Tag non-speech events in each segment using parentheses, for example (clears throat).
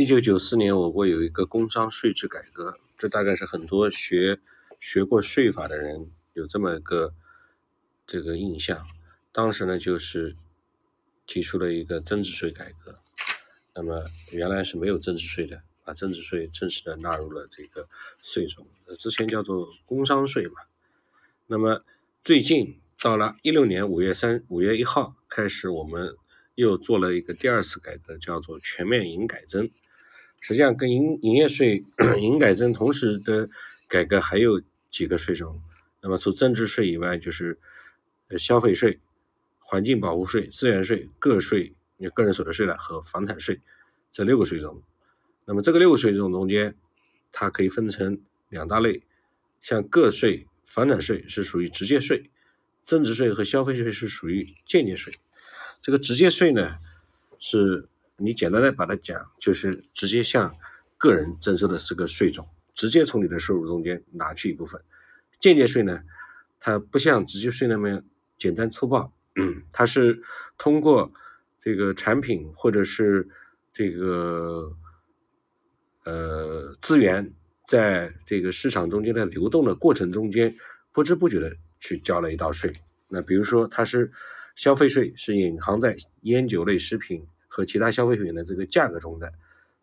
一九九四年，我国有一个工商税制改革，这大概是很多学学过税法的人有这么一个这个印象。当时呢，就是提出了一个增值税改革。那么原来是没有增值税的，把增值税正式的纳入了这个税种，之前叫做工商税嘛。那么最近到了一六年五月三五月一号开始，我们又做了一个第二次改革，叫做全面营改增。实际上，跟营营业税、(clears throat) 营改增同时的改革还有几个税种。那么除增值税以外，就是呃消费税、环境保护税、资源税、个税、你个人所得税了和房产税这六个税种。那么这个六个税种中间，它可以分成两大类，像个税、房产税是属于直接税，增值税和消费税是属于间接税。这个直接税呢是。你简单的把它讲，就是直接向个人征收的是个税种，直接从你的收入中间拿去一部分。间接税呢，它不像直接税那么简单粗暴，它是通过这个产品或者是这个呃资源在这个市场中间的流动的过程中间，不知不觉的去交了一道税。那比如说，它是消费税，是隐含在烟酒类食品。和其他消费品的这个价格中的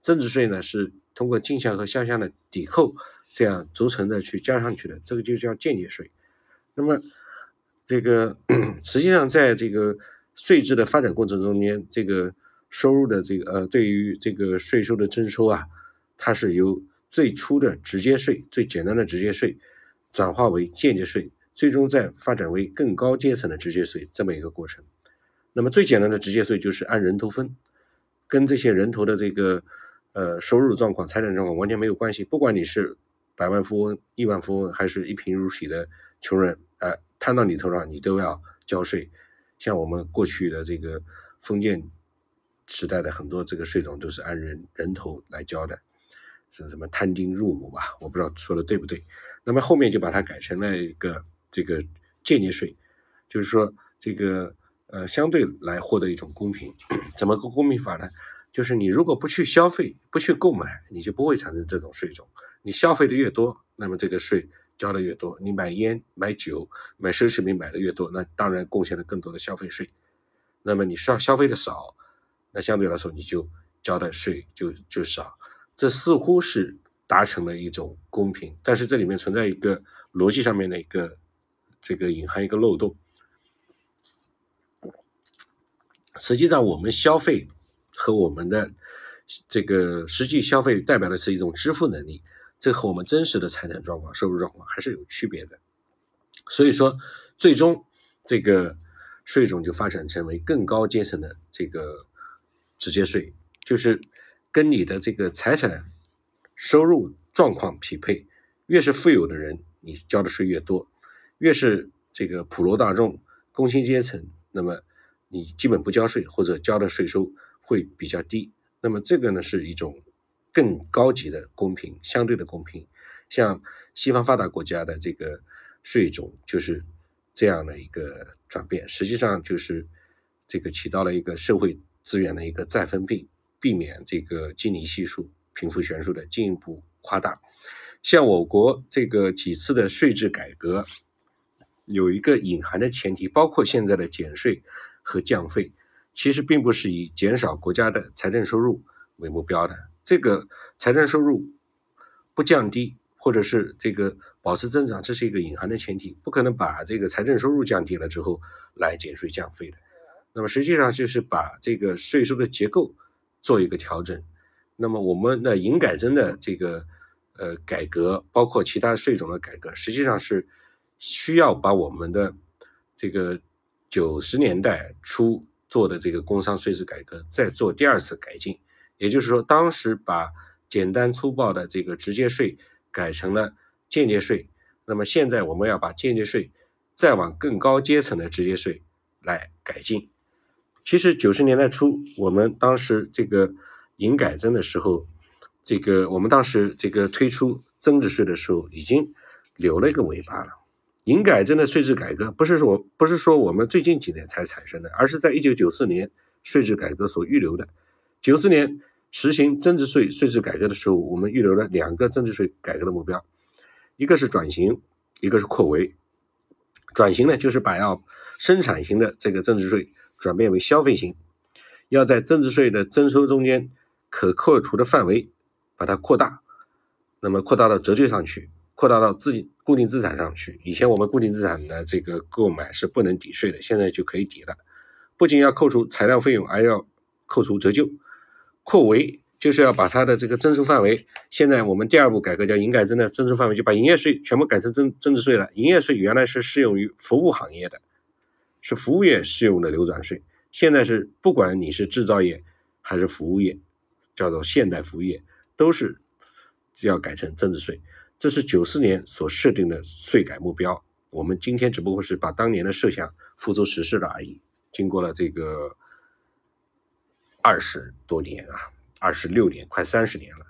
增值税呢，是通过进项和销项的抵扣这样逐层的去加上去的，这个就叫间接税。那么这个 (clears throat) 实际上在这个税制的发展过程中间，这个收入的这个呃对于这个税收的征收啊，它是由最初的直接税最简单的直接税转化为间接税，最终再发展为更高阶层的直接税这么一个过程。那么最简单的直接税就是按人头分，跟这些人头的这个呃收入状况、财产状况完全没有关系。不管你是百万富翁、亿万富翁，还是一贫如洗的穷人，呃，摊到你头上，你都要交税。像我们过去的这个封建时代的很多这个税种都是按人人头来交的，是什么摊丁入亩吧？我不知道说的对不对。那么后面就把它改成了一个这个间接税，就是说这个。呃，相对来获得一种公平，怎么个公平法呢？就是你如果不去消费、不去购买，你就不会产生这种税种。你消费的越多，那么这个税交的越多。你买烟、买酒、买奢侈品买的越多，那当然贡献了更多的消费税。那么你消消费的少，那相对来说你就交的税就就少。这似乎是达成了一种公平，但是这里面存在一个逻辑上面的一个这个隐含一个漏洞。实际上，我们消费和我们的这个实际消费代表的是一种支付能力，这和我们真实的财产状况、收入状况还是有区别的。所以说，最终这个税种就发展成为更高阶层的这个直接税，就是跟你的这个财产收入状况匹配。越是富有的人，你交的税越多；越是这个普罗大众、工薪阶层，那么。你基本不交税，或者交的税收会比较低，那么这个呢是一种更高级的公平，相对的公平。像西方发达国家的这个税种就是这样的一个转变，实际上就是这个起到了一个社会资源的一个再分配，避免这个基尼系数、贫富悬殊的进一步夸大。像我国这个几次的税制改革，有一个隐含的前提，包括现在的减税。和降费，其实并不是以减少国家的财政收入为目标的。这个财政收入不降低，或者是这个保持增长，这是一个隐含的前提，不可能把这个财政收入降低了之后来减税降费的。那么实际上就是把这个税收的结构做一个调整。那么我们的营改增的这个呃改革，包括其他税种的改革，实际上是需要把我们的这个。九十年代初做的这个工商税制改革，再做第二次改进，也就是说，当时把简单粗暴的这个直接税改成了间接税，那么现在我们要把间接税再往更高阶层的直接税来改进。其实九十年代初，我们当时这个营改增的时候，这个我们当时这个推出增值税的时候，已经留了一个尾巴了。营改增的税制改革不是说不是说我们最近几年才产生的，而是在一九九四年税制改革所预留的。九四年实行增值税税制改革的时候，我们预留了两个增值税改革的目标，一个是转型，一个是扩围。转型呢，就是把要生产型的这个增值税转变为消费型，要在增值税的征收中间可扣除的范围把它扩大，那么扩大到折旧上去，扩大到自己固定资产上去。以前我们固定资产的这个购买是不能抵税的，现在就可以抵了。不仅要扣除材料费用，还要扣除折旧。扩围就是要把它的这个征收范围，现在我们第二步改革叫营改增的征收范围，就把营业税全部改成增增值税了。营业税原来是适用于服务行业的，是服务业适用的流转税，现在是不管你是制造业还是服务业，叫做现代服务业，都是要改成增值税。这是九四年所设定的税改目标，我们今天只不过是把当年的设想付诸实施了而已。经过了这个。二十多年啊，二十六年，快三十年了。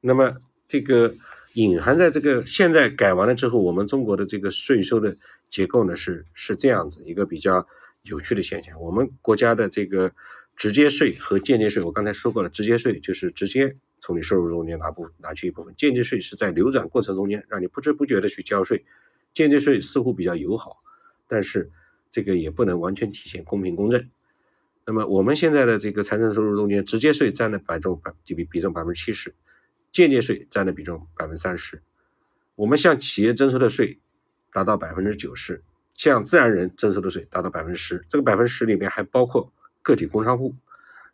那么，这个隐含在这个现在改完了之后，我们中国的这个税收的结构呢，是是这样子一个比较有趣的现象。我们国家的这个直接税和间接税，我刚才说过了，直接税就是直接从你收入中间拿部拿去一部分，间接税是在流转过程中间让你不知不觉的去交税。间接税似乎比较友好，但是这个也不能完全体现公平公正。那么我们现在的这个财政收入中间，直接税占的百分百比比重百分之七十，间接税占的比重百分之三十。我们向企业征收的税达到百分之九十，向自然人征收的税达到百分之十。这个百分之十里面还包括个体工商户。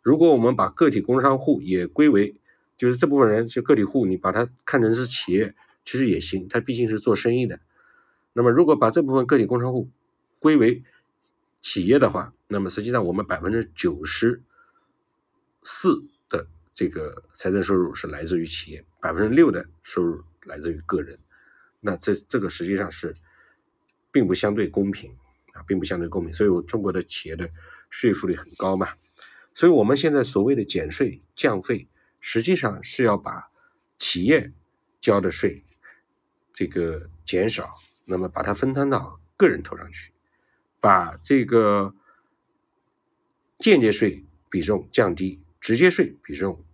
如果我们把个体工商户也归为，就是这部分人就个体户，你把它看成是企业，其实也行，他毕竟是做生意的。那么如果把这部分个体工商户归为企业的话，那么实际上我们百分之九十四的这个财政收入是来自于企业，百分之六的收入来自于个人。那这这个实际上是并不相对公平啊，并不相对公平。所以，我中国的企业的税负率很高嘛。所以我们现在所谓的减税降费，实际上是要把企业交的税这个减少，那么把它分摊到个人头上去。把这个间接税比重降低，直接税比重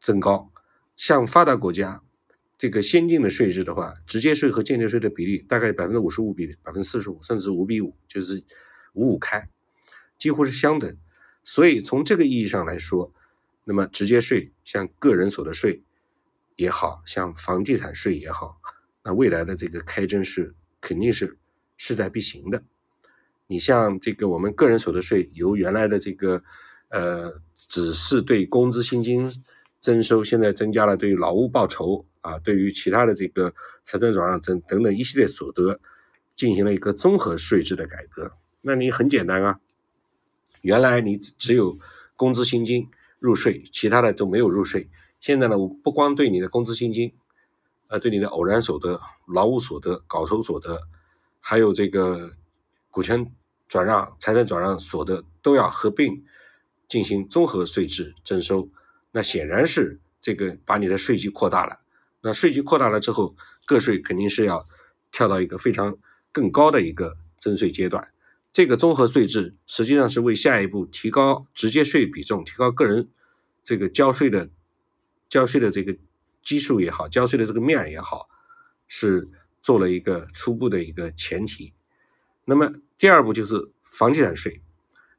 增高。像发达国家这个先进的税制的话，直接税和间接税的比例大概百分之五十五比百分之四十五，甚至五比五，就是五五开，几乎是相等。所以从这个意义上来说，那么直接税像个人所得税也好像房地产税也好，那未来的这个开征是肯定是势在必行的。你像这个我们个人所得税由原来的这个，呃，只是对工资薪金征收，现在增加了对于劳务报酬啊，对于其他的这个财政转让等等等一系列所得，进行了一个综合税制的改革。那你很简单啊，原来你只有工资薪金入税，其他的都没有入税。现在呢，我不光对你的工资薪金，呃，对你的偶然所得、劳务所得、稿酬所得，还有这个。股权转让、财产转让所得都要合并进行综合税制征收，那显然是这个把你的税基扩大了。那税基扩大了之后，个税肯定是要跳到一个非常更高的一个征税阶段。这个综合税制实际上是为下一步提高直接税比重、提高个人这个交税的交税的这个基数也好、交税的这个面也好，是做了一个初步的一个前提。那么第二步就是房地产税，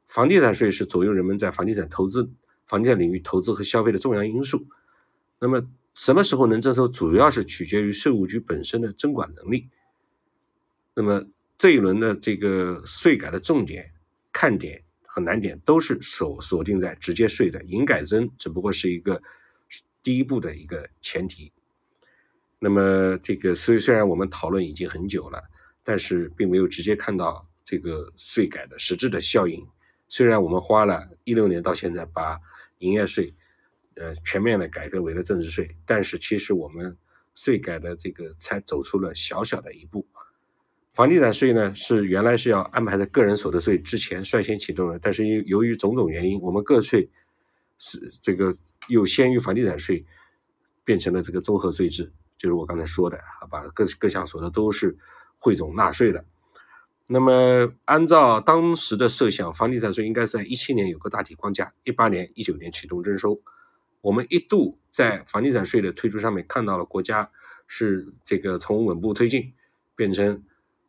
房地产税是左右人们在房地产投资、房地产领域投资和消费的重要因素。那么什么时候能征收，主要是取决于税务局本身的征管能力。那么这一轮的这个税改的重点、看点和难点都是锁锁定在直接税的，营改增只不过是一个第一步的一个前提。那么这个虽虽然我们讨论已经很久了。但是并没有直接看到这个税改的实质的效应。虽然我们花了一六年到现在把营业税，呃，全面的改革为了增值税，但是其实我们税改的这个才走出了小小的一步。房地产税呢是原来是要安排在个人所得税之前率先启动的，但是由由于种种原因，我们个税是这个又先于房地产税变成了这个综合税制，就是我刚才说的啊，把各各项所得都是。汇总纳税的，那么按照当时的设想，房地产税应该在一七年有个大体框架，一八年、一九年启动征收。我们一度在房地产税的推出上面看到了国家是这个从稳步推进变成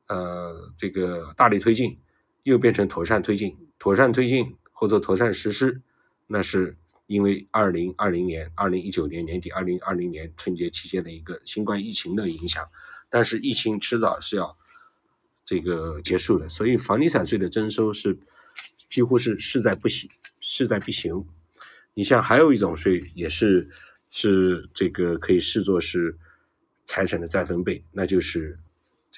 呃这个大力推进，又变成妥善推进，妥善推进或者妥善实施，那是因为二零二零年、二零一九年年底、二零二零年春节期间的一个新冠疫情的影响，但是疫情迟早是要这个结束的，所以房地产税的征收是几乎是势在不行，势在必行。你像还有一种税也是是这个可以视作是财产的再分配，那就是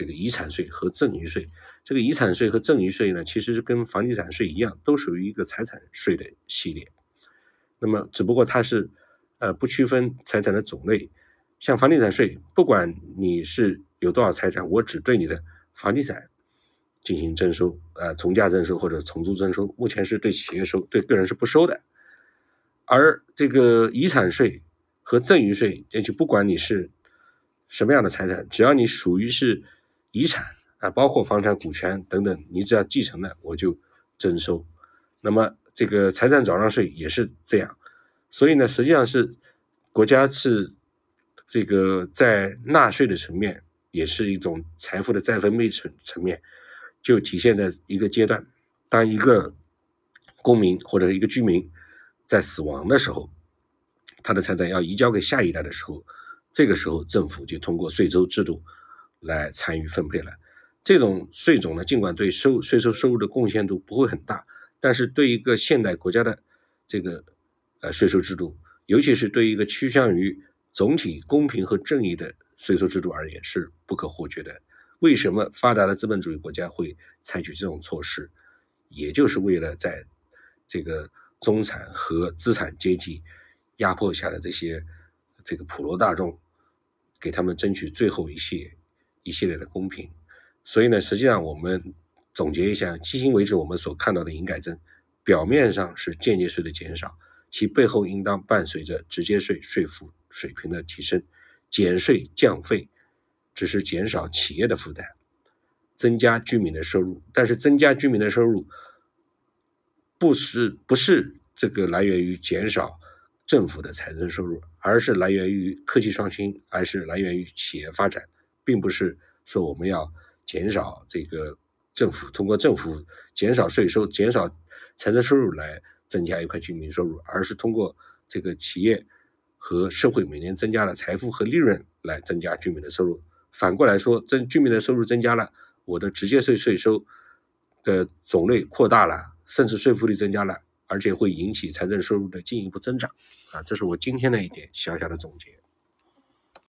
这个遗产税和赠与税。这个遗产税和赠与税呢，其实是跟房地产税一样，都属于一个财产税的系列。那么只不过它是呃不区分财产的种类，像房地产税，不管你是有多少财产，我只对你的房地产进行征收，呃从价征收或者从租征收，目前是对企业收，对个人是不收的。而这个遗产税和赠与税，也就不管你是什么样的财产，只要你属于是遗产啊，包括房产、股权等等，你只要继承的，我就征收。那么这个财产转让税也是这样，所以呢，实际上是国家是这个在纳税的层面，也是一种财富的再分配层层面，就体现在一个阶段，当一个公民或者一个居民。在死亡的时候，他的财产要移交给下一代的时候，这个时候政府就通过税收制度来参与分配了。这种税种呢，尽管对收税收收入的贡献度不会很大，但是对一个现代国家的这个呃税收制度，尤其是对一个趋向于总体公平和正义的税收制度而言，是不可或缺的。为什么发达的资本主义国家会采取这种措施？也就是为了在这个。中产和资产阶级压迫下的这些这个普罗大众，给他们争取最后一些一系列的公平。所以呢，实际上我们总结一下，迄今为止我们所看到的营改增，表面上是间接税的减少，其背后应当伴随着直接税税负水平的提升。减税降费只是减少企业的负担，增加居民的收入，但是增加居民的收入。不是不是这个来源于减少政府的财政收入，而是来源于科技创新，而是来源于企业发展，并不是说我们要减少这个政府通过政府减少税收、减少财政收入来增加一块居民收入，而是通过这个企业和社会每年增加了财富和利润来增加居民的收入。反过来说，增居民的收入增加了，我的直接税税收的种类扩大了。甚至税负率增加了，而且会引起财政收入的进一步增长，啊，这是我今天的一点小小的总结。